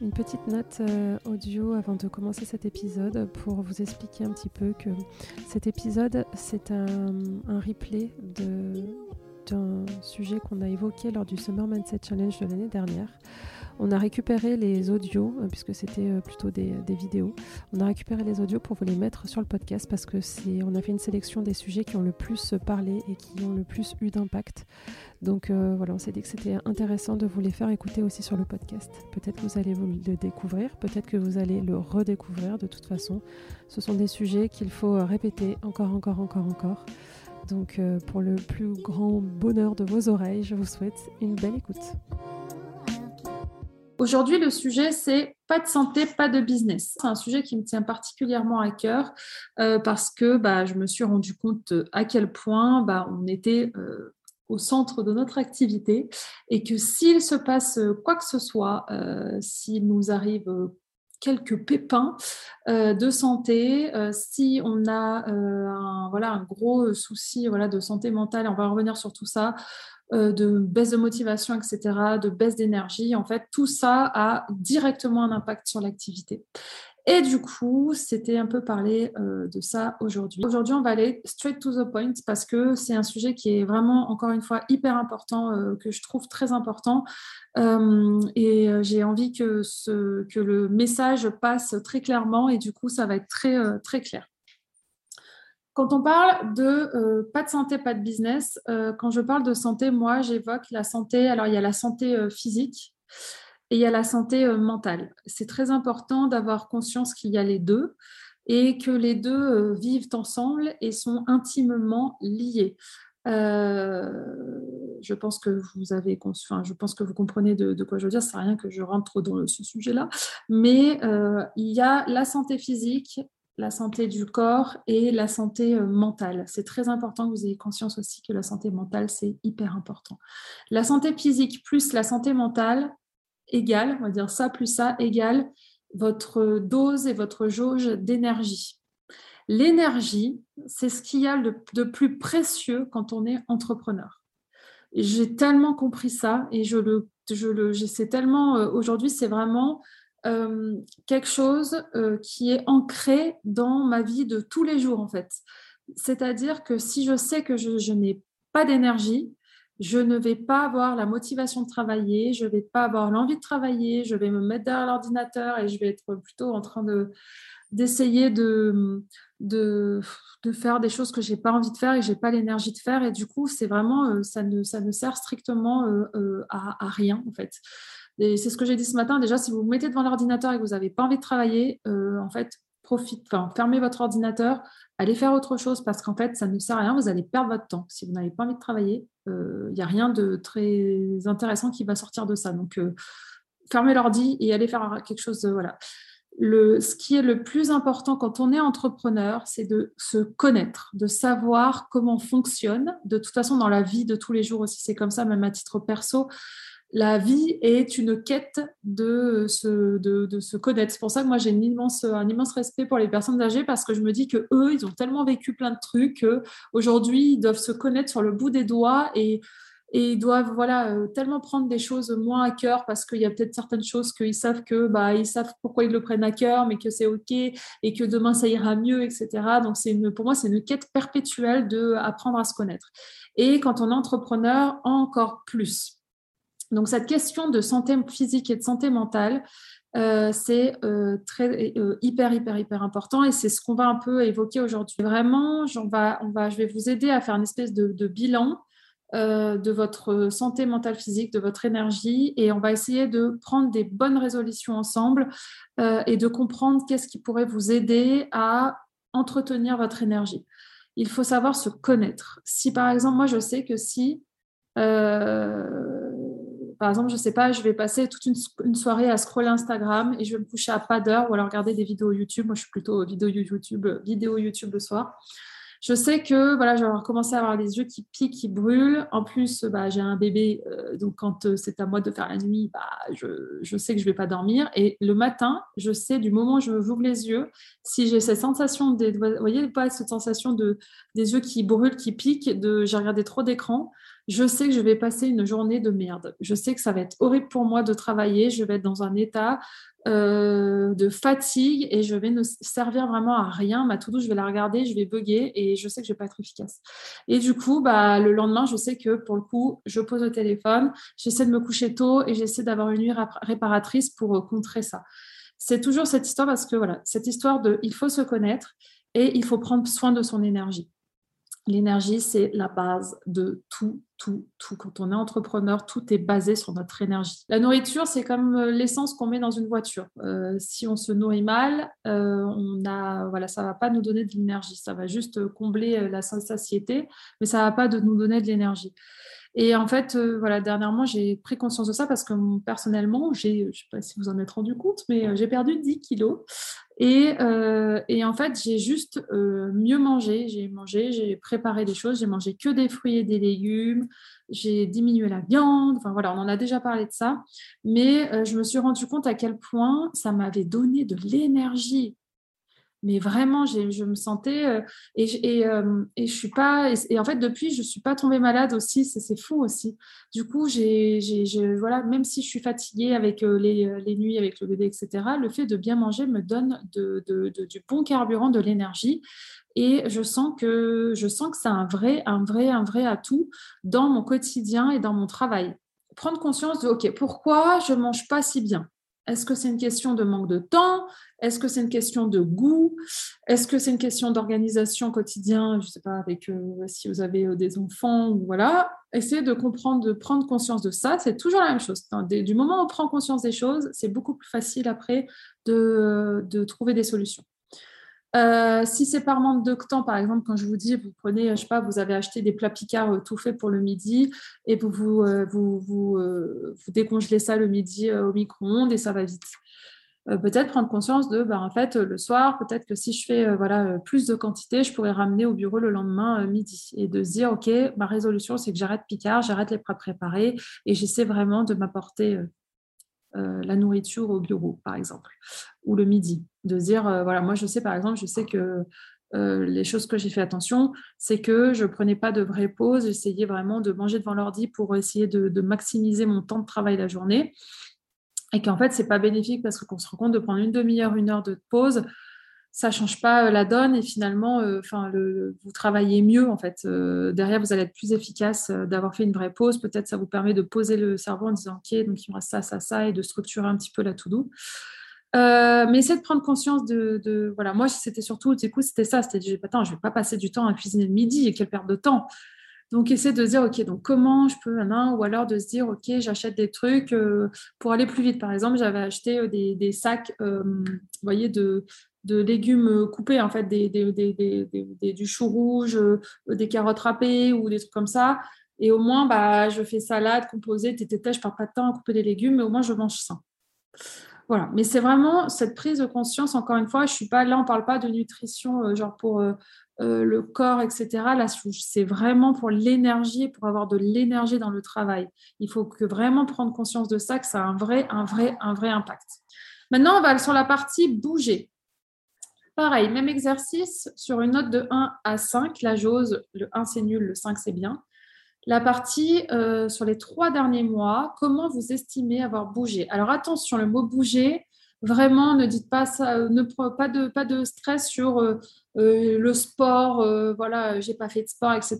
Une petite note euh, audio avant de commencer cet épisode pour vous expliquer un petit peu que cet épisode, c'est un, un, replay d'un sujet qu'on a évoqué lors du Summer Mindset Challenge de l'année dernière. On a récupéré les audios, euh, puisque c'était euh, plutôt des, vidéos. On a récupéré les audios pour vous les mettre sur le podcast parce que c'est, on a fait une sélection des sujets qui ont le plus parlé et qui ont le plus eu d'impact. Donc euh, voilà, on s'est dit que c'était intéressant de vous les faire écouter aussi sur le podcast. Peut-être que vous allez vous le découvrir, peut-être que vous allez le redécouvrir. De toute façon, ce sont des sujets qu'il faut répéter encore, encore, encore, encore. Donc pour le plus grand bonheur de vos oreilles, je vous souhaite une belle écoute. Aujourd'hui, le sujet, c'est pas de santé, pas de business. C'est un sujet qui me tient particulièrement à cœur euh, parce que bah, je me suis rendu compte à quel point bah, on était euh, au centre de notre activité et que s'il se passe quoi que ce soit, euh, s'il nous arrive quelques pépins de santé, si on a un, voilà, un gros souci voilà, de santé mentale, on va revenir sur tout ça, euh, de baisse de motivation, etc., de baisse d'énergie. En fait, tout ça a directement un impact sur l'activité. Et du coup, c'était un peu parler euh, de ça aujourd'hui. Aujourd'hui, on va aller straight to the point parce que c'est un sujet qui est vraiment, encore une fois, hyper important, euh, que je trouve très important. et j'ai envie que, ce, que le message passe très clairement et du coup, ça va être très, très clair. Quand on parle de euh, pas de santé, pas de business, euh, quand je parle de santé, moi, j'évoque la santé. Alors, il y a la santé euh, physique et il y a la santé mentale. C'est très important d'avoir conscience qu'il y a les deux et que les deux vivent ensemble et sont intimement liés. je pense que vous avez, enfin, je pense que vous comprenez de, quoi je veux dire. C'est rien que je rentre trop dans ce sujet-là, mais il y a la santé physique la santé du corps et la santé euh, mentale. C'est très important que vous ayez conscience aussi que la santé mentale, c'est hyper important. La santé physique plus la santé mentale égale, on va dire ça plus ça, égale votre dose et votre jauge d'énergie. L'énergie, c'est ce qu'il y a de plus précieux quand on est entrepreneur. J'ai tellement compris ça et je le, je le, tellement euh, aujourd'hui, c'est vraiment euh, quelque chose euh, qui est ancré dans ma vie de tous les jours, en fait. C'est-à-dire que si je sais que je, n'ai pas d'énergie, je ne vais pas avoir la motivation de travailler, je ne vais pas avoir l'envie de travailler, je vais me mettre derrière l'ordinateur et je vais être plutôt en train de d'essayer de, de, de, faire des choses que j'ai pas envie de faire et que j'ai pas l'énergie de faire et du coup c'est vraiment euh, ça ne ça ne sert strictement à, à, rien en fait c'est ce que j'ai dit ce matin. Déjà, si vous vous mettez devant l'ordinateur et que vous n'avez pas envie de travailler, euh, en fait, profite, enfin, fermez votre ordinateur, allez faire autre chose parce qu'en fait, ça ne sert à rien. Vous allez perdre votre temps. Si vous n'avez pas envie de travailler, il euh, n'y a rien de très intéressant qui va sortir de ça. Donc, euh, fermez l'ordi et allez faire quelque chose. voilà. Le, ce qui est le plus important quand on est entrepreneur, c'est de se connaître, de savoir comment fonctionne. De toute façon, dans la vie de tous les jours aussi, c'est comme ça, même à titre perso la vie est une quête de se, de, se connaître. C'est pour ça que moi j'ai un immense, respect pour les personnes âgées parce que je me dis que eux, ils ont tellement vécu plein de trucs qu'aujourd'hui, ils doivent se connaître sur le bout des doigts et, et ils doivent voilà euh, tellement prendre des choses moins à cœur parce qu'il y a peut-être certaines choses qu'ils savent que bah ils savent pourquoi ils le prennent à cœur mais que c'est ok et que demain ça ira mieux etc donc c'est pour moi c'est une quête perpétuelle de apprendre à se connaître. Et quand on est entrepreneur encore plus donc cette question de santé physique et de santé mentale, euh, c'est euh, très euh, hyper hyper hyper important et c'est ce qu'on va un peu évoquer aujourd'hui. Vraiment, va, on va, je vais vous aider à faire une espèce de, bilan de votre santé mentale physique, de votre énergie et on va essayer de prendre des bonnes résolutions ensemble et de comprendre qu'est-ce qui pourrait vous aider à entretenir votre énergie. Il faut savoir se connaître. Si par exemple, moi je sais que si par exemple, je sais pas, je vais passer toute une, soirée à scroller Instagram et je vais me coucher à pas d'heure ou alors regarder des vidéos YouTube. Moi, je suis plutôt vidéo YouTube, vidéo YouTube le soir. Je sais que voilà, je vais commencer à avoir les yeux qui piquent, qui brûlent. En plus, bah, j'ai un bébé, euh, donc quand euh, c'est à moi de faire la nuit, bah, je, sais que je ne vais pas dormir. Et le matin, je sais du moment où je ouvre les yeux, si j'ai cette sensation, pas cette sensation de des yeux qui brûlent, qui piquent, de j'ai regardé trop d'écran je sais que je vais passer une journée de merde. Je sais que ça va être horrible pour moi de travailler. Je vais être dans un état euh, de fatigue et je vais ne servir vraiment à rien. Ma to je vais la regarder, je vais bugger et je sais que je vais pas être efficace. Et du coup, bah, le lendemain, je sais que pour le coup, je pose le téléphone, j'essaie de me coucher tôt et j'essaie d'avoir une nuit réparatrice pour euh, contrer ça. C'est toujours cette histoire parce que voilà, cette histoire de il faut se connaître et il faut prendre soin de son énergie. L'énergie, c'est la base de tout, tout, tout. Quand on est entrepreneur, tout est basé sur notre énergie. La nourriture, c'est comme euh, l'essence qu'on met dans une voiture. Euh, si on se nourrit mal, euh, on a, voilà, ça va pas nous donner de l'énergie. Ça va juste combler la satiété, mais ça va pas de nous donner de l'énergie. Et en fait, voilà, dernièrement, j'ai pris conscience de ça parce que personnellement, j'ai, je ne sais pas si vous en êtes rendu compte, mais j'ai perdu 10 kilos. Euh, et, en fait, j'ai juste euh, mieux mangé. J'ai mangé, j'ai préparé des choses. J'ai mangé que des fruits et des légumes. J'ai diminué la viande. Enfin voilà, on en a déjà parlé de ça. Mais euh, je me suis rendu compte à quel point ça m'avait donné de l'énergie mais vraiment, je me sentais euh, et, euh, suis pas et, en fait depuis je suis pas tombée malade aussi, c'est fou aussi. Du coup, voilà, même si je suis fatiguée avec euh, les, nuits avec le bébé, etc. Le fait de bien manger me donne du bon carburant, de l'énergie. Et je sens que c'est un vrai, un vrai, un vrai atout dans mon quotidien et dans mon travail. Prendre conscience de ok, pourquoi je mange pas si bien? Est-ce que c'est une question de manque de temps? Est-ce que c'est une question de goût? Est-ce que c'est une question d'organisation quotidien Je ne sais pas, avec euh, si vous avez euh, des enfants ou voilà? Essayez de comprendre, de prendre conscience de ça. C'est toujours la même chose. du moment où on prend conscience des choses, c'est beaucoup plus facile après de trouver des solutions. Euh, si c'est par manque de temps, par exemple, quand je vous dis, vous prenez, je sais pas, vous avez acheté des plats picards euh, tout faits pour le midi et vous vous, euh, décongelez ça le midi au micro-ondes et ça va vite. peut-être prendre conscience de, bah, en fait, le soir, peut-être que si je fais voilà, plus de quantité, je pourrais ramener au bureau le lendemain midi et de se dire, OK, ma résolution, c'est que j'arrête Picard, j'arrête les plats préparés et j'essaie vraiment de m'apporter la nourriture au bureau, par exemple, ou le midi. De dire, euh, voilà, moi je sais par exemple, je sais que euh, les choses que j'ai fait attention, c'est que je prenais pas de vraies pauses, j'essayais vraiment de manger devant l'ordi pour essayer de, maximiser mon temps de travail la journée. Et qu'en fait, c'est pas bénéfique parce qu'on se rend compte de prendre une demi-heure, une heure de pause, ça change pas euh, la donne et finalement, vous travaillez mieux en fait. Derrière, vous allez être plus efficace d'avoir fait une vraie pause. Peut-être ça vous permet de poser le cerveau en disant ok, donc il me reste ça, ça, ça, et de structurer un petit peu la to do. Mais essayez de prendre conscience de, voilà, moi c'était surtout, du coup c'était ça, c'était attends, je vais pas passer du temps à cuisiner le midi et quelle perte de temps. Donc, essayer de dire, OK, donc comment je peux maintenant, ou alors de se dire, OK, j'achète des trucs pour aller plus vite. Par exemple, j'avais acheté des, des sacs, voyez, de, de légumes coupés, en fait, des, du chou rouge, euh, des carottes râpées ou des trucs comme ça. Et au moins, bah, je fais salade, composée, tétété, je perds pas de temps à couper des légumes, mais au moins, je mange ça. Voilà. Mais c'est vraiment cette prise de conscience, encore une fois, je suis pas là, on ne parle pas de nutrition, euh, genre pour euh, le corps, etc. Là, c'est vraiment pour l'énergie, pour avoir de l'énergie dans le travail. Il faut que vraiment prendre conscience de ça, que ça a un vrai, un vrai, un vrai impact. Maintenant, on va sur la partie bouger. Pareil, même exercice sur une note de 1 à 5. La j'ose, le 1 c'est nul, le 5 c'est bien. La partie euh, sur les trois derniers mois, comment vous estimez avoir bougé? Alors attention, le mot bouger, vraiment ne dites pas ça, ne pas de, pas de stress sur euh, euh, le sport, voilà, j'ai pas fait de sport, etc.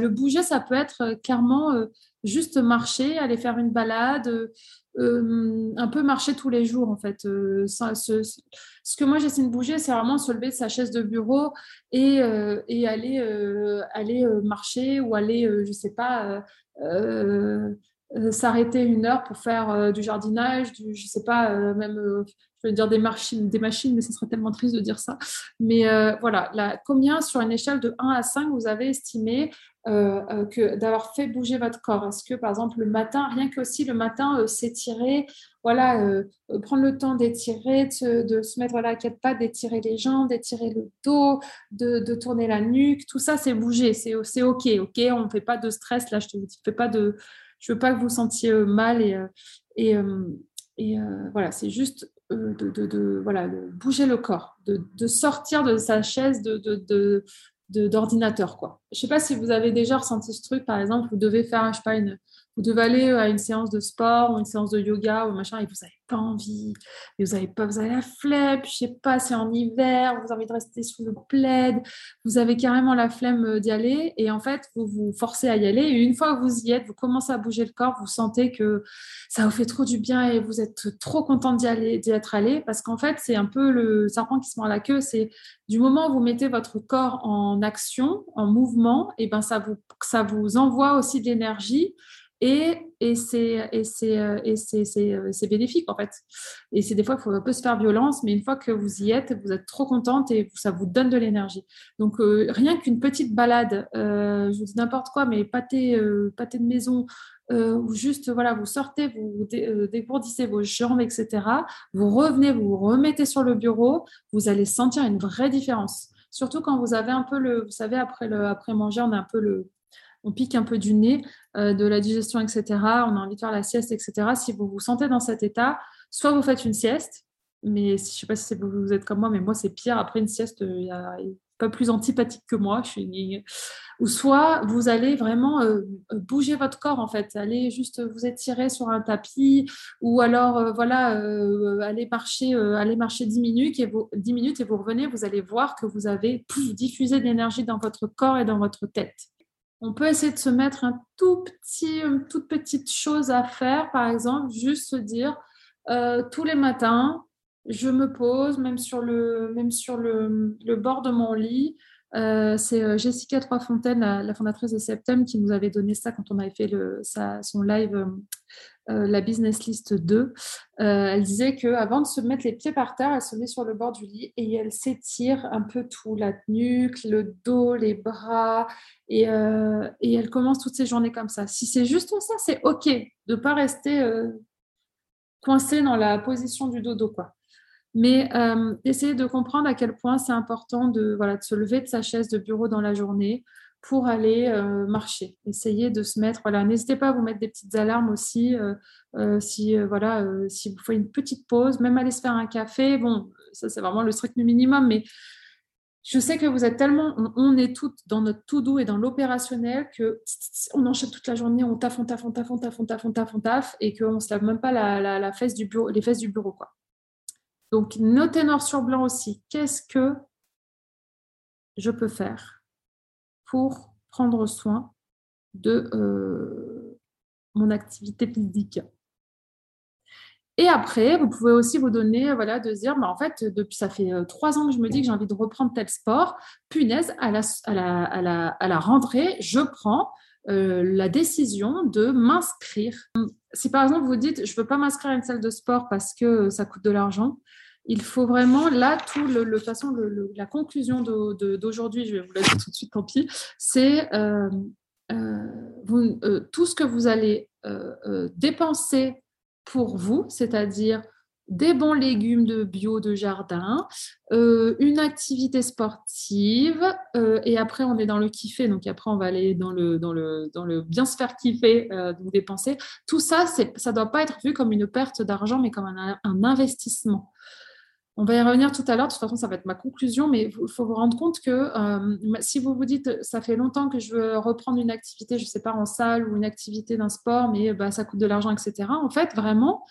le bouger, ça peut être clairement juste marcher, aller faire une balade, euh, un peu marcher tous les jours en fait. Euh, ce, que moi j'essaie de bouger, c'est vraiment se lever de sa chaise de bureau et, euh, aller, marcher ou aller, je sais pas, s'arrêter une heure pour faire du jardinage, du, je sais pas, même, je veux dire des machines, des machines, mais ce serait tellement triste de dire ça. Mais voilà, combien sur une échelle de 1 à 5 vous avez estimé euh, euh, que d'avoir fait bouger votre corps. Est-ce que, par exemple, le matin, rien que aussi le matin, euh, s'étirer, voilà, prendre le temps d'étirer, de, se mettre voilà, à quatre pattes, d'étirer les jambes, d'étirer le dos, de, tourner la nuque, tout ça, c'est bouger, c'est OK, OK, on ne fait pas de stress, là, je te dis, pas de, je veux pas que vous sentiez mal et, et, voilà, c'est juste de, de, voilà, bouger le corps, de, sortir de sa chaise de, d'ordinateur quoi. je sais pas si vous avez déjà ressenti ce truc, par exemple, vous devez faire, je sais pas, une, vous devez aller à une séance de sport ou une séance de yoga ou machin et vous n'avez pas envie, et vous avez pas, vous avez la flemme, je sais pas, c'est en hiver, vous avez envie de rester sous le plaid, vous avez carrément la flemme d'y aller et en fait vous vous forcez à y aller et une fois que vous y êtes, vous commencez à bouger le corps, vous sentez que ça vous fait trop du bien et vous êtes trop content d'y aller, d'y être allé parce qu'en fait c'est un peu le serpent qui se mord la queue, c'est du moment où vous mettez votre corps en action, en mouvement, et ben ça vous ça vous envoie aussi de l'énergie et, et c'est euh, euh, bénéfique en fait. Et c'est des fois qu'il faut un peu se faire violence, mais une fois que vous y êtes, vous êtes trop contente et ça vous donne de l'énergie. Donc euh, rien qu'une petite balade, je vous dis n'importe quoi, mais pâté, pâté de maison, ou juste voilà, vous sortez, vous dégourdissez vos jambes, etc. Vous revenez, vous vous remettez sur le bureau, vous allez sentir une vraie différence. Surtout quand vous avez un peu le, vous savez, après, le, après manger, on a un peu le, on pique un peu du nez, euh, de la digestion, etc. On a envie de faire la sieste, etc. Si vous vous sentez dans cet état, soit vous faites une sieste, mais je ne sais pas si vous êtes comme moi, mais moi c'est pire. Après une sieste, il n'y a pas plus antipathique que moi. Je Ou soit vous allez vraiment euh, bouger votre corps en fait, allez juste vous étirer sur un tapis, ou alors euh, voilà, aller marcher, aller marcher 10 minutes et vous 10 minutes et vous revenez, vous allez voir que vous avez diffusé de l'énergie dans votre corps et dans votre tête on peut essayer de se mettre un tout petit, une toute petite chose à faire, par exemple, juste se dire euh, tous les matins, je me pose, même sur le, même sur le, bord de mon lit. Euh, c'est euh, Jessica Troisfontaine, la, la, fondatrice de Septem, qui nous avait donné ça quand on avait fait le, son live euh, la business list 2, euh, elle disait qu'avant de se mettre les pieds par terre, elle se met sur le bord du lit et elle s'étire un peu tout, la nuque, le dos, les bras, et, et elle commence toutes ses journées comme ça. Si c'est juste ça, c'est OK de ne pas rester coincé dans la position du dodo. Quoi. Mais essayer de comprendre à quel point c'est important de, voilà, de se lever de sa chaise de bureau dans la journée, pour aller euh, marcher. Essayez de se mettre, voilà, n'hésitez pas à vous mettre des petites alarmes aussi, euh, euh, si voilà, si vous faites une petite pause, même aller se faire un café. Bon, ça c'est vraiment le strict minimum, mais je sais que vous êtes tellement, on, est toutes dans notre tout doux et dans l'opérationnel que on enchaîne toute la journée, on taffe, on taffe, on taffe, on taffe, on taffe, on taffe, et qu'on ne se lave même pas la, la, fesse du bureau, les fesses du bureau. Donc, notez noir sur blanc aussi. Qu'est-ce que je peux faire pour prendre soin de euh, mon activité physique? Et après, vous pouvez aussi vous donner, voilà, de dire, bah, en fait, depuis ça fait euh, trois ans que je me dis que j'ai envie de reprendre tel sport. Punaise, à la, à rentrée, je prends euh, la décision de m'inscrire. Si par exemple vous dites, je ne veux pas m'inscrire à une salle de sport parce que ça coûte de l'argent, il faut vraiment, là, tout le, façon, la conclusion d'aujourd'hui, je vais vous la dire tout de suite, tant pis, c'est euh, euh, euh, tout ce que vous allez dépenser pour vous, c'est-à-dire des bons légumes de bio de jardin, une activité sportive, et après on est dans le kiffer, donc après on va aller dans le, dans le, dans le bien se faire kiffer, donc dépenser. Tout ça, ça ne doit pas être vu comme une perte d'argent, mais comme un, un investissement. On va y revenir tout à l'heure, de toute façon, ça va être ma conclusion, mais il faut vous rendre compte que euh, si vous vous dites, ça fait longtemps que je veux reprendre une activité, je ne sais pas, en salle ou une activité d'un sport, mais bah, ça coûte de l'argent, etc. En fait, vraiment,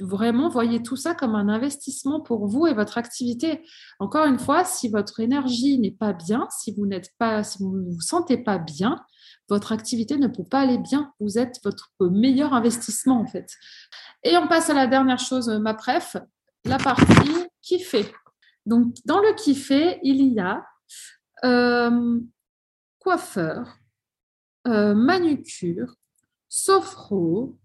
vraiment, voyez tout ça comme un investissement pour vous et votre activité. Encore une fois, si votre énergie n'est pas bien, si vous n'êtes pas, si vous ne vous sentez pas bien, votre activité ne peut pas aller bien. Vous êtes votre meilleur investissement, en fait. Et on passe à la dernière chose, ma préf, la partie kiffer. Donc, dans le kiffer, il y a euh, coiffeur, euh, manucure, sophro,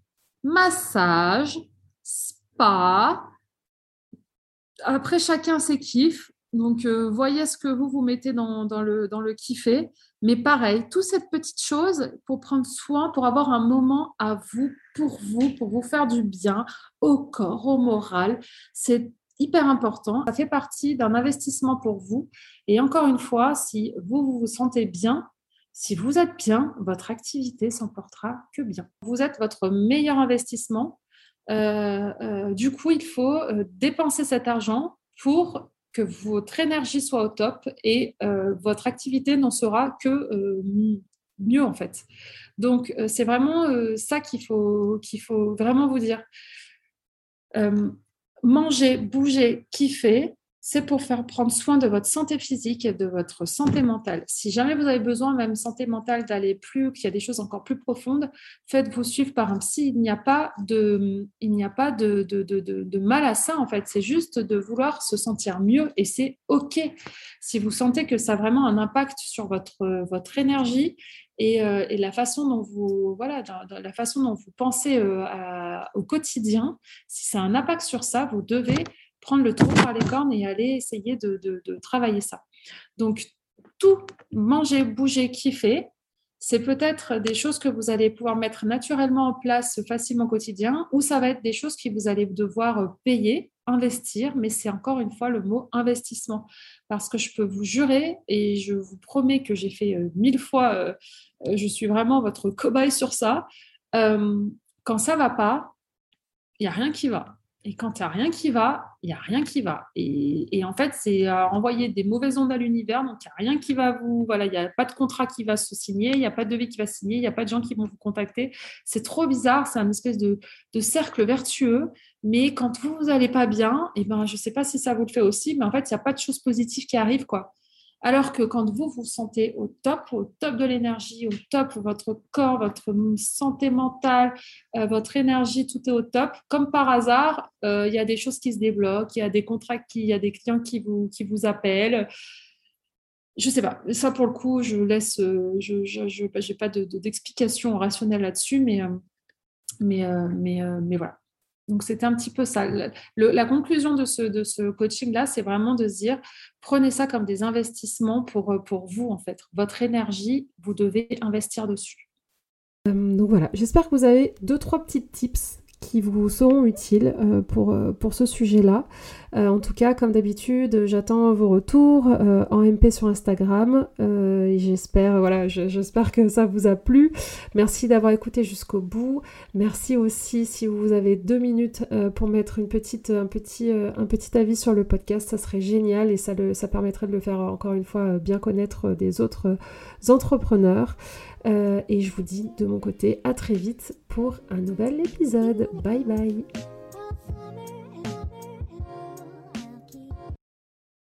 massage, spa. Après, chacun ses kiffs. Donc, euh, voyez ce que vous vous mettez dans, le, dans le kiffer. Mais pareil, toute cette petite chose pour prendre soin, pour avoir un moment à vous, pour vous, pour vous faire du bien au corps, au moral, c'est hyper important. Ça fait partie d'un investissement pour vous. Et encore une fois, si vous, vous sentez bien, si vous êtes bien, votre activité s'en portera que bien. Vous êtes votre meilleur investissement. Euh, euh, du coup, il faut dépenser cet argent pour que votre énergie soit au top et votre activité n'en sera que mieux en fait. Donc c'est vraiment ça qu'il faut, qu'il faut vraiment vous dire. manger, bouger, kiffer, c'est pour faire prendre soin de votre santé physique et de votre santé mentale. Si jamais vous avez besoin, même santé mentale, d'aller plus, qu'il y a des choses encore plus profondes, faites-vous suivre par un psy. Il n'y a pas de, il n'y a pas de, mal à ça, en fait. C'est juste de vouloir se sentir mieux et c'est OK. Si vous sentez que ça a vraiment un impact sur votre, votre énergie et, euh, la façon dont vous voilà la façon dont vous pensez euh, au quotidien si ça a un impact sur ça vous devez prendre le trou par les cornes et aller essayer de, travailler ça. Donc, tout manger, bouger, kiffer, c'est peut-être des choses que vous allez pouvoir mettre naturellement en place facilement au quotidien, ou ça va être des choses que vous allez devoir payer, investir, mais c'est encore une fois le mot investissement. Parce que je peux vous jurer, et je vous promets que j'ai fait euh, mille fois, euh, euh, je suis vraiment votre cobaye sur ça, quand ça va pas, il n'y a rien qui va. Et quand il n'y a rien qui va, il n'y a rien qui va. Et, en fait, c'est envoyer des mauvaises ondes à l'univers. Donc, il n'y a rien qui va vous. Voilà, il n'y a pas de contrat qui va se signer, il n'y a pas de devis qui va signer, il n'y a pas de gens qui vont vous contacter. C'est trop bizarre. C'est un espèce de, cercle vertueux. Mais quand vous, vous n'allez pas bien, eh ben, je ne sais pas si ça vous le fait aussi, mais en fait, il n'y a pas de choses positives qui arrivent. quoi. Alors que quand vous vous sentez au top, au top de l'énergie, au top, votre corps, votre santé mentale, euh, votre énergie, tout est au top, comme par hasard, euh, il y a des choses qui se débloquent, il y a des contrats, il y a des clients qui vous, appellent. Je ne sais pas. Ça, pour le coup, je laisse. Euh, je n'ai pas d'explication rationnelle là-dessus, mais, mais, mais, mais voilà. Donc, c'était un petit peu ça. la conclusion de ce, coaching-là, c'est vraiment de se dire, prenez ça comme des investissements pour, pour vous, en fait. Votre énergie, vous devez investir dessus. Euh, donc voilà, j'espère que vous avez deux, trois petites tips qui vous seront utiles euh, pour, euh, pour ce sujet-là. Euh, en tout cas, comme d'habitude, j'attends vos retours en MP sur Instagram. et j'espère, voilà, j'espère que ça vous a plu. Merci d'avoir écouté jusqu'au bout. Merci aussi si vous avez deux minutes pour mettre une petite, un, petit, un petit avis sur le podcast, ça serait génial et ça, le, ça permettrait de le faire encore une fois bien connaître des autres entrepreneurs. Euh, et je vous dis de mon côté à très vite pour un nouvel épisode. Bye bye